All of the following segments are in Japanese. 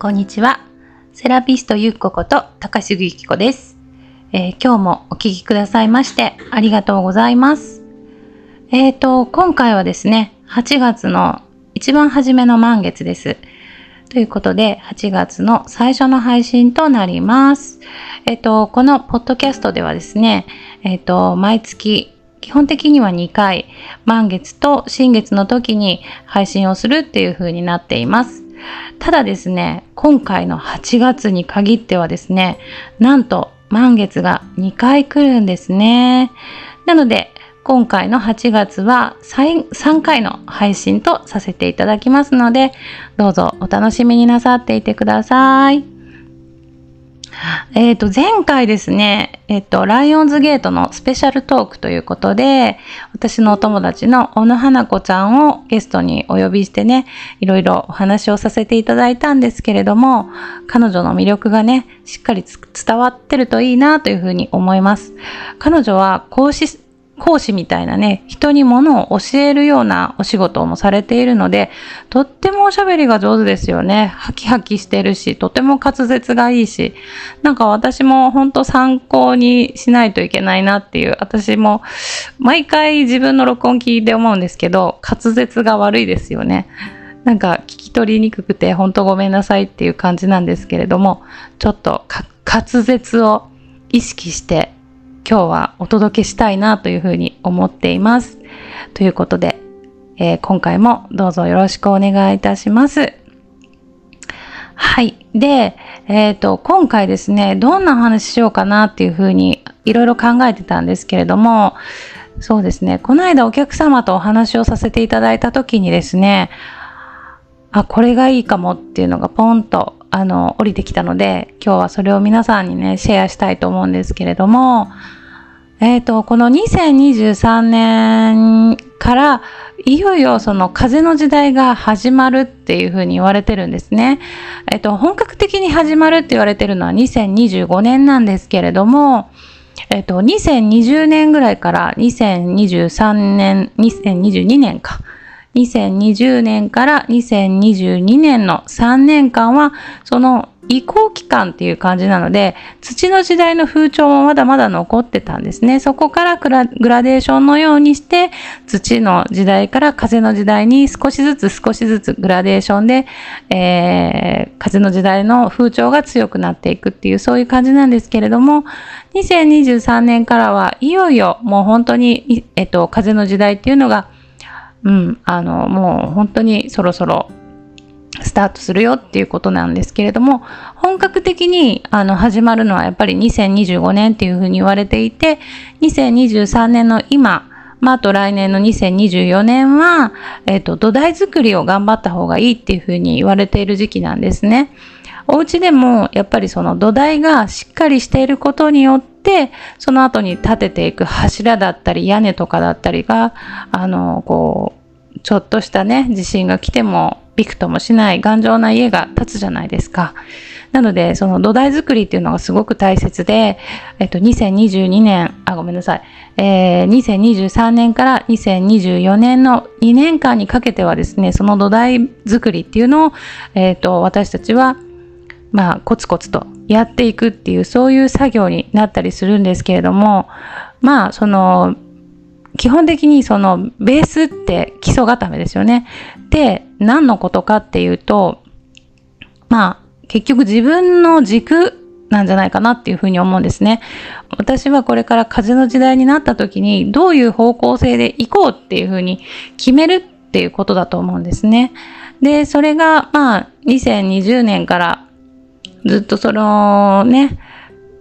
こんにちは。セラピストゆっここと高杉ゆき子です、えー今日もお聞きくださいましてありがとうございます。えーと、今回はですね、8月の一番初めの満月です。ということで、8月の最初の配信となります。えっ、と、このポッドキャストではですね、えっ、と、毎月、基本的には2回、満月と新月の時に配信をするっていう風になっています。ただですね、今回の8月に限ってはですね、なんと満月が2回来るんですね。なので、今回の8月は3回の配信とさせていただきますので、どうぞお楽しみになさっていてください。えっ、と、前回ですね、えっ、と、ライオンズゲートのスペシャルトークということで、私のお友達の小野花子ちゃんをゲストにお呼びしてね、いろいろお話をさせていただいたんですけれども、彼女の魅力がね、しっかり伝わってるといいなというふうに思います。彼女は講師、講師みたいなね、人に物を教えるようなお仕事もされているので、とってもおしゃべりが上手ですよね。ハキハキしてるし、とても滑舌がいいし、なんか私も本当参考にしないといけないなっていう、私も毎回自分の録音聞いて思うんですけど、滑舌が悪いですよね。なんか聞き取りにくくて本当ごめんなさいっていう感じなんですけれども、ちょっと滑舌を意識して今日はお届けしたいなというふうに思っています。ということで、えー今回もどうぞよろしくお願いいたします。はい。で、えっ、と、今回ですね、どんな話しようかなっていうふうにいろいろ考えてたんですけれども、そうですね、この間お客様とお話をさせていただいた時にですね、あ、これがいいかもっていうのがポンと、あの、降りてきたので、今日はそれを皆さんにね、シェアしたいと思うんですけれども、えっ、と、この2023年から、いよいよその風の時代が始まるっていうふうに言われてるんですね。えっ、と、本格的に始まるって言われてるのは2025年なんですけれども、えっ、と、2020年ぐらいから2023年、2022年か。2020年から2022年の3年間は、その移行期間っていう感じなので、土の時代の風潮もまだまだ残ってたんですね。そこからグラデーションのようにして、土の時代から風の時代に少しずつ少しずつグラデーションで、えー風の時代の風潮が強くなっていくっていう、そういう感じなんですけれども、2023年からはいよいよもう本当に、えっと、風の時代っていうのが、うん、あの、もう本当にそろそろスタートするよっていうことなんですけれども、本格的にあの始まるのはやっぱり2025年っていうふうに言われていて、2023年の今、まあ、あと来年の2024年は、えっ、と、土台作りを頑張った方がいいっていうふうに言われている時期なんですね。お家でもやっぱりその土台がしっかりしていることによって、その後に立てていく柱だったり屋根とかだったりが、あの、こう、ちょっとしたね、地震が来てもびくともしない頑丈な家が建つじゃないですか。なので、その土台作りっていうのがすごく大切で、えっと、2022年、あ、ごめんなさい。えー、2023年から2024年の2年間にかけてはですね、その土台作りっていうのを、えっと、私たちは、まあ、コツコツとやっていくっていう、そういう作業になったりするんですけれども、まあ、その、基本的にそのベースって基礎固めですよね。で、何のことかっていうと、まあ、結局自分の軸なんじゃないかなっていうふうに思うんですね。私はこれから風の時代になった時にどういう方向性で行こうっていうふうに決めるっていうことだと思うんですね。で、それがまあ2020年からずっとそのね、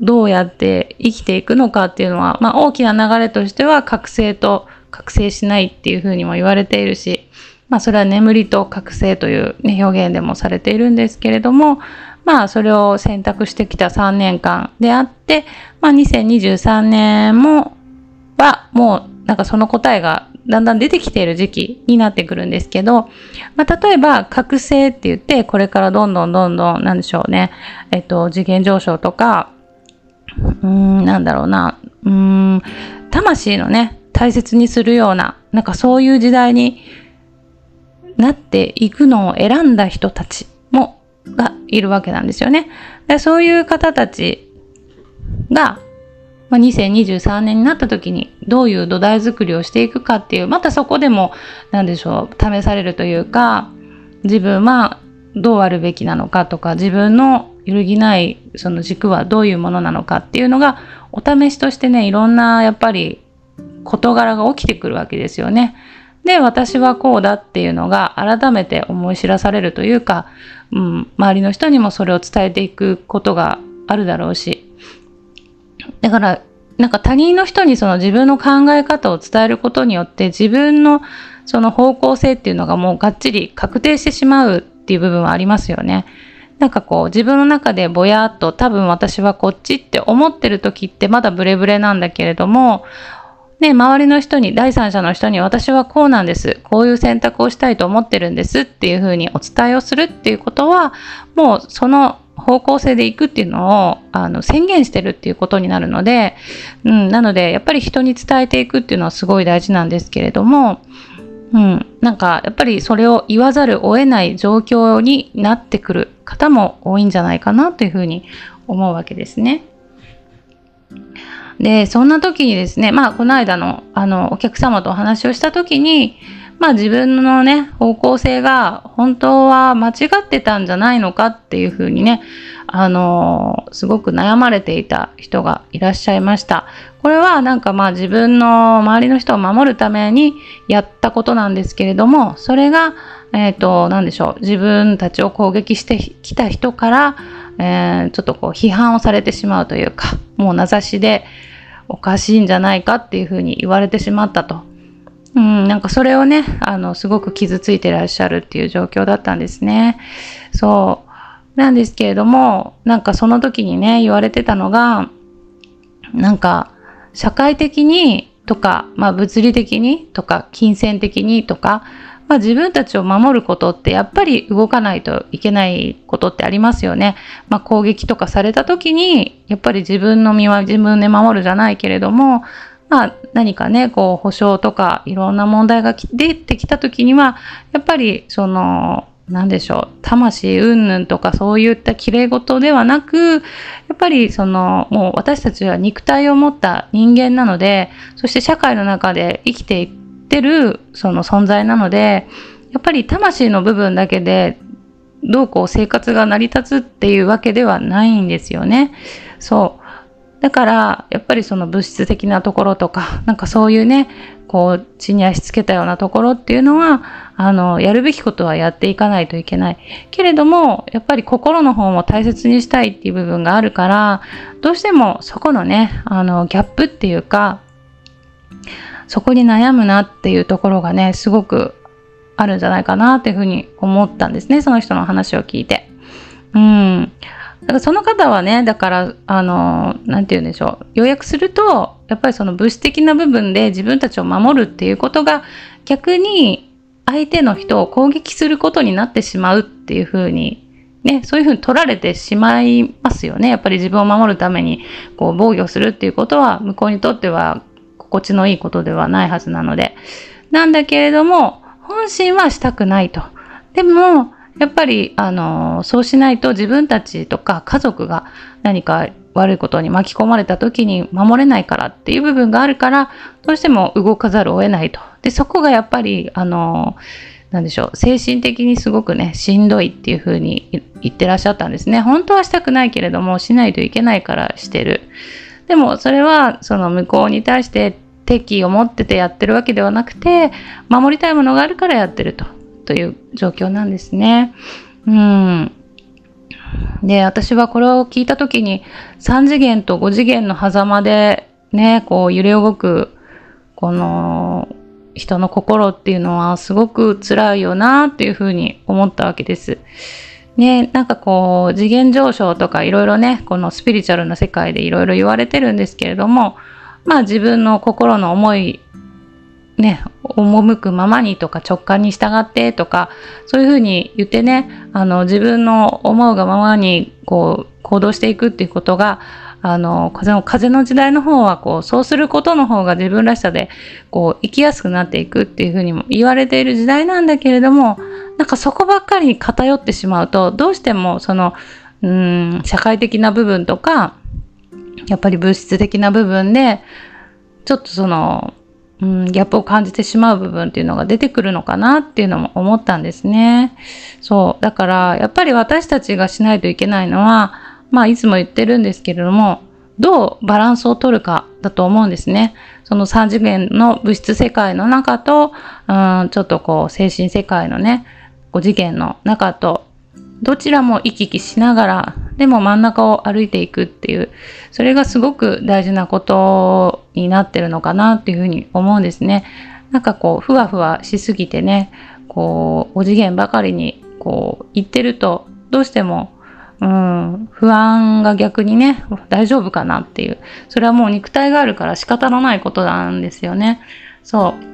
どうやって生きていくのかっていうのは、まあ大きな流れとしては覚醒と覚醒しないっていうふうにも言われているし、まあそれは眠りと覚醒という、ね、表現でもされているんですけれども、まあそれを選択してきた3年間であって、まあ2023年も、はもうなんかその答えがだんだん出てきている時期になってくるんですけど、まあ、例えば覚醒って言ってこれからどんどんどんどんなんでしょうね、えっと次元上昇とか、うーん、なんだろうな、うーん、魂のね、大切にするような、なんかそういう時代になっていくのを選んだ人たちもがいるわけなんですよね。でそういう方たちが、まあ、2023年になった時にどういう土台作りをしていくかっていう、またそこでも、何でしょう、試されるというか、自分はどうあるべきなのかとか、自分の揺るぎないその軸はどういうものなのかっていうのが、お試しとしてね、いろんなやっぱり事柄が起きてくるわけですよね。で、私はこうだっていうのが改めて思い知らされるというか、うん、周りの人にもそれを伝えていくことがあるだろうし。だから、なんか他人の人にその自分の考え方を伝えることによって自分のその方向性っていうのがもうがっちり確定してしまうっていう部分はありますよね。なんかこう自分の中でぼやっと多分私はこっちって思ってる時ってまだブレブレなんだけれどもね、周りの人に、第三者の人に私はこうなんです。こういう選択をしたいと思ってるんですっていうふうにお伝えをするっていうことは、もうその方向性でいくっていうのをあの宣言してるっていうことになるので、うん、なのでやっぱり人に伝えていくっていうのはすごい大事なんですけれども、うん、なんかやっぱりそれを言わざるを得ない状況になってくる方も多いんじゃないかなというふうに思うわけですね。で、そんな時にですね、まあ、この間の、あの、お客様とお話をした時に、まあ、自分のね、方向性が本当は間違ってたんじゃないのかっていうふうにね、あのすごく悩まれていた人がいらっしゃいました。これはなんかまあ自分の周りの人を守るためにやったことなんですけれども、それが、えっ、ー、と、何でしょう、自分たちを攻撃してきた人から、えー、ちょっとこう批判をされてしまうというか、もう名指しで、おかしいんじゃないかっていうふうに言われてしまったと。うん、なんかそれをね、あの、すごく傷ついてらっしゃるっていう状況だったんですね。そう。なんですけれども、なんかその時にね、言われてたのが、なんか、社会的にとか、まあ物理的にとか、金銭的にとか、まあ、自分たちを守ることってやっぱり動かないといけないことってありますよね。まあ、攻撃とかされた時にやっぱり自分の身は自分で守るじゃないけれども、まあ、何かねこう保証とかいろんな問題が出てきた時にはやっぱりその何でしょう魂云々とかそういった綺麗事ではなくやっぱりそのもう私たちは肉体を持った人間なのでそして社会の中で生きていくってるその存在なのでやっぱり魂の部分だけでどうこう生活が成り立つっていうわけではないんですよね。そう。だから、やっぱりその物質的なところとか、なんかそういうね、こう、地に足つけたようなところっていうのは、あの、やるべきことはやっていかないといけない。けれども、やっぱり心の方も大切にしたいっていう部分があるから、どうしてもそこのね、あの、ギャップっていうか、そこに悩むなっていうところがね、すごくあるんじゃないかなっていうふうに思ったんですね、その人の話を聞いて。うん。だからその方はね、だから、あの、なんて言うんでしょう。要約すると、やっぱりその物質的な部分で自分たちを守るっていうことが、逆に相手の人を攻撃することになってしまうっていうふうに、ね、そういうふうに取られてしまいますよね。やっぱり自分を守るために、こう、防御するっていうことは、向こうにとっては心地のいいことではないはずなので。なんだけれども、本心はしたくないと。でも、やっぱり、あの、そうしないと自分たちとか家族が何か悪いことに巻き込まれた時に守れないからっていう部分があるから、どうしても動かざるを得ないと。で、そこがやっぱり、あの、なんでしょう、精神的にすごくね、しんどいっていう風に言ってらっしゃったんですね。本当はしたくないけれども、しないといけないからしてる。でも、それは、その向こうに対して敵意を持っててやってるわけではなくて、守りたいものがあるからやってると、という状況なんですね。うん。で、私はこれを聞いたときに、3次元と5次元の狭間で、ね、こう揺れ動く、この、人の心っていうのはすごく辛いよなっていうふうに思ったわけです。ね、なんかこう次元上昇とかいろいろねこのスピリチュアルな世界でいろいろ言われてるんですけれどもまあ自分の心の思い、ね、赴くままにとか直感に従ってとか、そういうふうに言ってね、あの自分の思うがままにこう行動していくっていうことが、あの風の風の時代の方はこうそうすることの方が自分らしさでこう生きやすくなっていくっていうふうにも言われている時代なんだけれどもなんかそこばっかりに偏ってしまうと、どうしてもその、うん、社会的な部分とか、やっぱり物質的な部分で、ちょっとその、うん、ギャップを感じてしまう部分っていうのが出てくるのかなっていうのも思ったんですね。そう。だから、やっぱり私たちがしないといけないのは、まあ、いつも言ってるんですけれども、どうバランスを取るかだと思うんですね。その3次元の物質世界の中と、うん、ちょっとこう、精神世界のね、5次元の中と、どちらも行き来しながら、でも真ん中を歩いていくっていう、それがすごく大事なことになってるのかなっていうふうに思うんですね。なんかこう、ふわふわしすぎてね、こう、5次元ばかりに、こう、行ってると、どうしても、うん、不安が逆にね、大丈夫かなっていう。それはもう肉体があるから仕方のないことなんですよね。そう。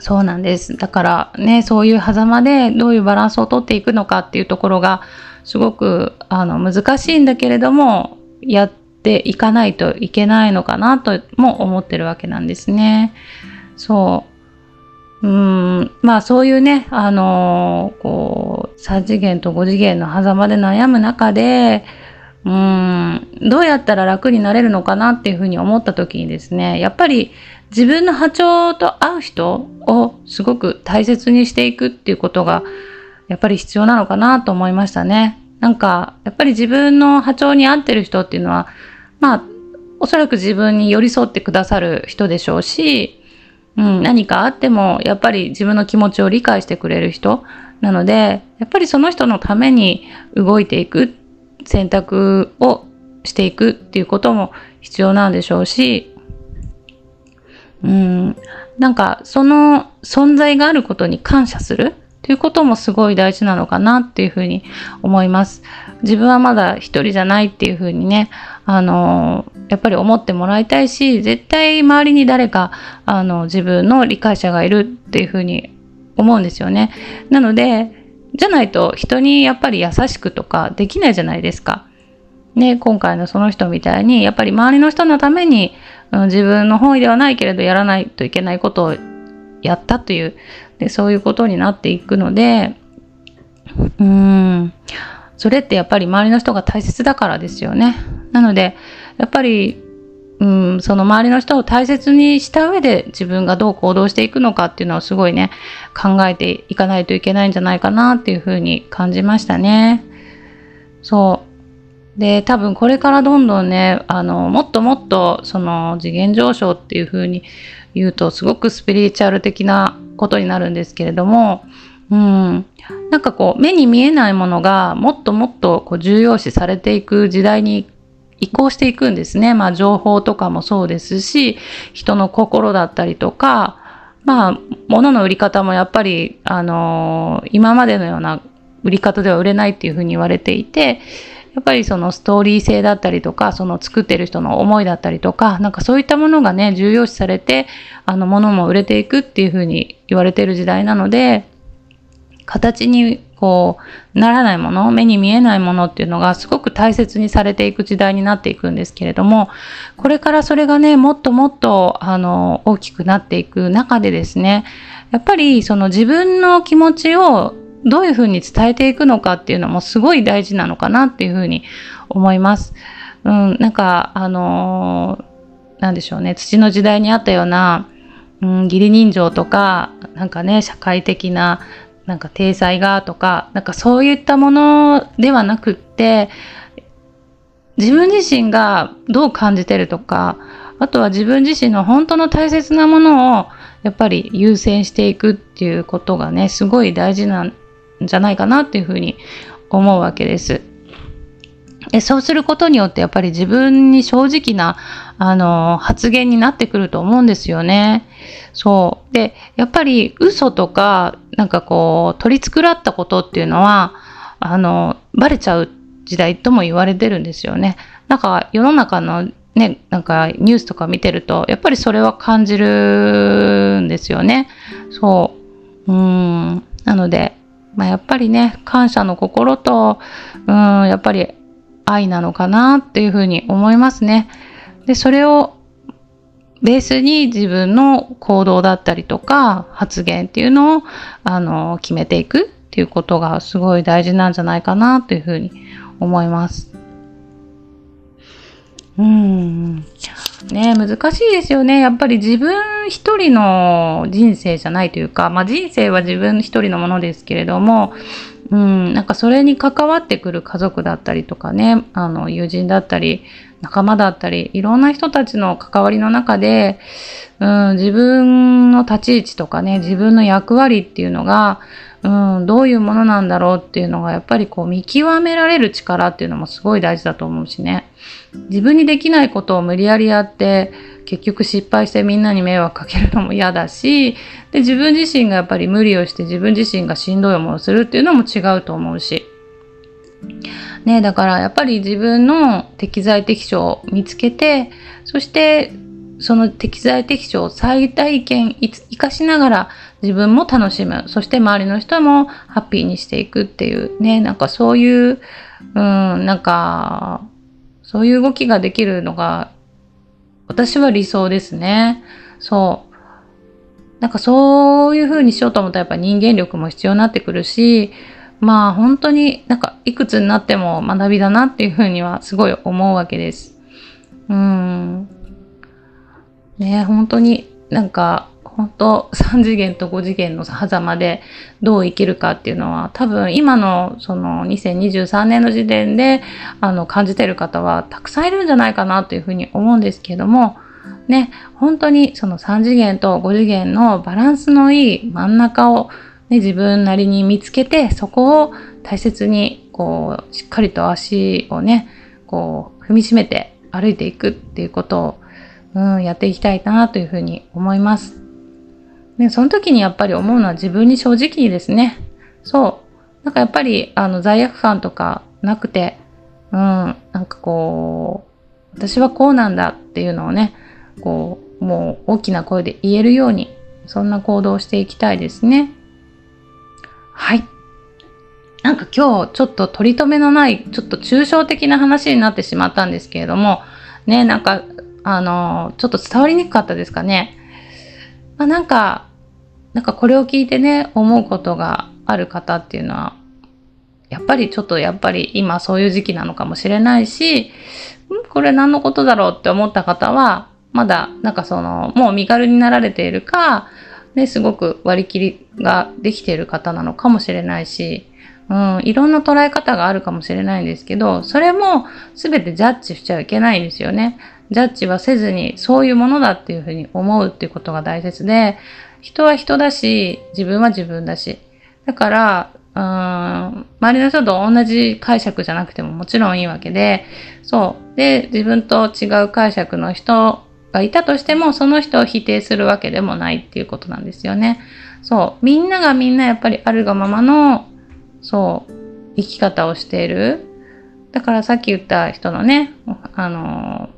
そうなんです。だからね、そういう狭間でどういうバランスをとっていくのかっていうところが、すごくあの難しいんだけれども、やっていかないといけないのかなとも思ってるわけなんですね。そう。うん、まあそういうね、あの、こう、3次元と5次元の狭間で悩む中で、うん、どうやったら楽になれるのかなっていうふうに思った時にですね、やっぱり自分の波長と合う人をすごく大切にしていくっていうことがやっぱり必要なのかなと思いましたね。なんか、やっぱり自分の波長に合ってる人っていうのは、まあ、おそらく自分に寄り添ってくださる人でしょうし、うん、何かあっても、やっぱり自分の気持ちを理解してくれる人なので、やっぱりその人のために動いていく選択をしていくっていうことも必要なんでしょうし、うん、なんかその存在があることに感謝するっていうこともすごい大事なのかなっていうふうに思います。自分はまだ一人じゃないっていうふうにね、あの、やっぱり思ってもらいたいし、絶対周りに誰か、あの、自分の理解者がいるっていうふうに思うんですよね。なので、じゃないと人にやっぱり優しくとかできないじゃないですか。ね、今回のその人みたいに、やっぱり周りの人のために、うん、自分の本意ではないけれどやらないといけないことをやったというでそういうことになっていくのでうーんそれってやっぱり周りの人が大切だからですよねなのでやっぱりうんその周りの人を大切にした上で自分がどう行動していくのかっていうのをすごいね考えていかないといけないんじゃないかなっていうふうに感じましたね。そう。で、多分これからどんどんね、あの、もっともっと、その次元上昇っていう風に言うと、すごくスピリチュアル的なことになるんですけれども、うん、なんかこう、目に見えないものがもっともっとこう重要視されていく時代に移行していくんですね。まあ、情報とかもそうですし、人の心だったりとか、まあ、物の売り方もやっぱり、あのー、今までのような売り方では売れないっていうふうに言われていて、やっぱりそのストーリー性だったりとか、その作ってる人の思いだったりとか、なんかそういったものがね、重要視されて、あの、ものも売れていくっていうふうに言われてる時代なので、形にこう、ならないもの、目に見えないものっていうのがすごく大切にされていく時代になっていくんですけれども、これからそれがね、もっともっと、あの、大きくなっていく中でですね、やっぱりその自分の気持ちをどういうふうに伝えていくのかっていうのもすごい大事なのかなっていうふうに思います。うん、なんか、あのー、なんでしょうね、土の時代にあったような、うん、義理人情とか、なんかね、社会的な、なんか体裁がとか、なんかそういったものではなくって、自分自身がどう感じてるとか、あとは自分自身の本当の大切なものをやっぱり優先していくっていうことがね、すごい大事なんじゃないかなっていうふうに思うわけです。でそうすることによってやっぱり自分に正直なあの発言になってくると思うんですよね。そう。で、やっぱり嘘とかなんかこう取り繕ったことっていうのはあのバレちゃう時代とも言われてるんですよね。なんか世の中のね、なんかニュースとか見てるとやっぱりそれは感じるんですよね。そう。うん。なのでまあ、やっぱりね、感謝の心と、うん、やっぱり愛なのかなっていうふうに思いますね。で、それをベースに自分の行動だったりとか発言っていうのをあの決めていくっていうことがすごい大事なんじゃないかなというふうに思います。うん。ね難しいですよね。やっぱり自分一人の人生じゃないというか、まあ人生は自分一人のものですけれども、うん、なんかそれに関わってくる家族だったりとかね、あの友人だったり、仲間だったり、いろんな人たちの関わりの中で、うん、自分の立ち位置とかね、自分の役割っていうのが、うん、どういうものなんだろうっていうのがやっぱりこう見極められる力っていうのもすごい大事だと思うしね。自分にできないことを無理やりやって結局失敗してみんなに迷惑かけるのも嫌だしで自分自身がやっぱり無理をして自分自身がしんどい思いをするっていうのも違うと思うし。ねだからやっぱり自分の適材適所を見つけてそしてその適材適所を最大限生かしながら自分も楽しむそして周りの人もハッピーにしていくっていうねなんかそういううんなんかそういう動きができるのが、私は理想ですね。そう。なんかそういう風にしようと思ったらやっぱ人間力も必要になってくるし、まあ本当になんかいくつになっても学びだなっていう風にはすごい思うわけです。うん。ね本当になんか本当3次元と5次元の狭間でどう生きるかっていうのは多分今のその2023年の時点であの感じてる方はたくさんいるんじゃないかなというふうに思うんですけどもね本当にその3次元と5次元のバランスのいい真ん中を、ね、自分なりに見つけてそこを大切にこうしっかりと足をねこう踏みしめて歩いていくっていうことを、うん、やっていきたいなというふうに思います。ね、その時にやっぱり思うのは自分に正直にですね。そう。なんかやっぱり、あの、罪悪感とかなくて、うん、なんかこう、私はこうなんだっていうのをね、こう、もう大きな声で言えるように、そんな行動をしていきたいですね。はい。なんか今日ちょっと取り留めのない、ちょっと抽象的な話になってしまったんですけれども、ね、なんか、あの、ちょっと伝わりにくかったですかね。まあ、なんか、なんかこれを聞いてね、思うことがある方っていうのは、やっぱりちょっとやっぱり今そういう時期なのかもしれないし、これ何のことだろうって思った方は、まだなんかその、もう身軽になられているか、ね、すごく割り切りができている方なのかもしれないし、うん、いろんな捉え方があるかもしれないんですけど、それも全てジャッジしちゃいけないんですよね。ジャッジはせずにそういうものだっていうふうに思うっていうことが大切で、人は人だし、自分は自分だし。だから、うーん、周りの人と同じ解釈じゃなくてももちろんいいわけで、そう。で、自分と違う解釈の人がいたとしても、その人を否定するわけでもないっていうことなんですよね。そう。みんながみんなやっぱりあるがままの、そう、生き方をしている。だからさっき言った人のね、あの、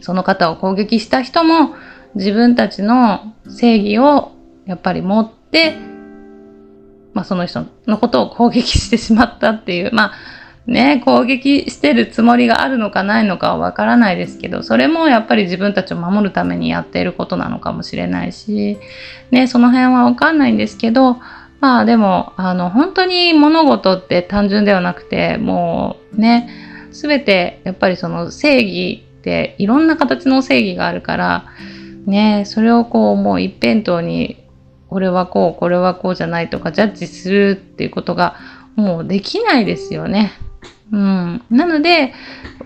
その方を攻撃した人も、自分たちの正義をやっぱり持って、まあその人のことを攻撃してしまったっていう、まあね、攻撃してるつもりがあるのかないのかはわからないですけど、それもやっぱり自分たちを守るためにやっていることなのかもしれないし、ね、その辺はわかんないんですけど、まあでも、あの、本当に物事って単純ではなくて、もうね、すべてやっぱりその正義っていろんな形の正義があるから、ねそれをこうもう一辺倒にこれはこうこれはこうじゃないとかジャッジするっていうことがもうできないですよね。うん、なので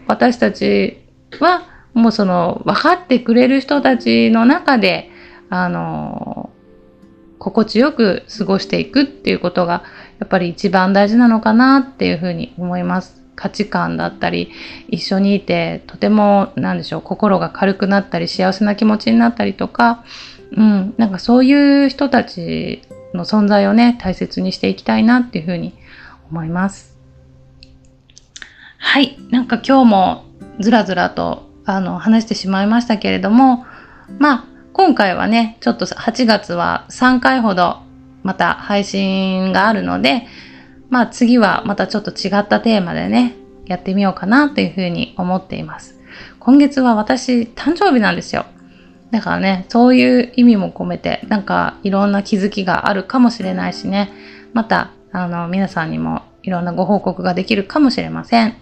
私たちはもうその分かってくれる人たちの中であの心地よく過ごしていくっていうことがやっぱり一番大事なのかなっていうふうに思います。価値観だったり一緒にいてとても何でしょう心が軽くなったり幸せな気持ちになったりとか、うん、なんかそういう人たちの存在をね大切にしていきたいなっていうふうに思います。はい、なんか今日もずらずらとあの話してしまいましたけれどもまあ今回はねちょっと8月は3回ほどまた配信があるのでまあ次はまたちょっと違ったテーマでね、やってみようかなというふうに思っています。今月は私誕生日なんですよ。だからね、そういう意味も込めて、なんかいろんな気づきがあるかもしれないしね、また、あの、皆さんにもいろんなご報告ができるかもしれません。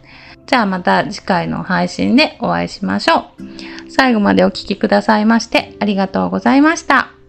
じゃあまた次回の配信でお会いしましょう。最後までお聴きくださいましてありがとうございました。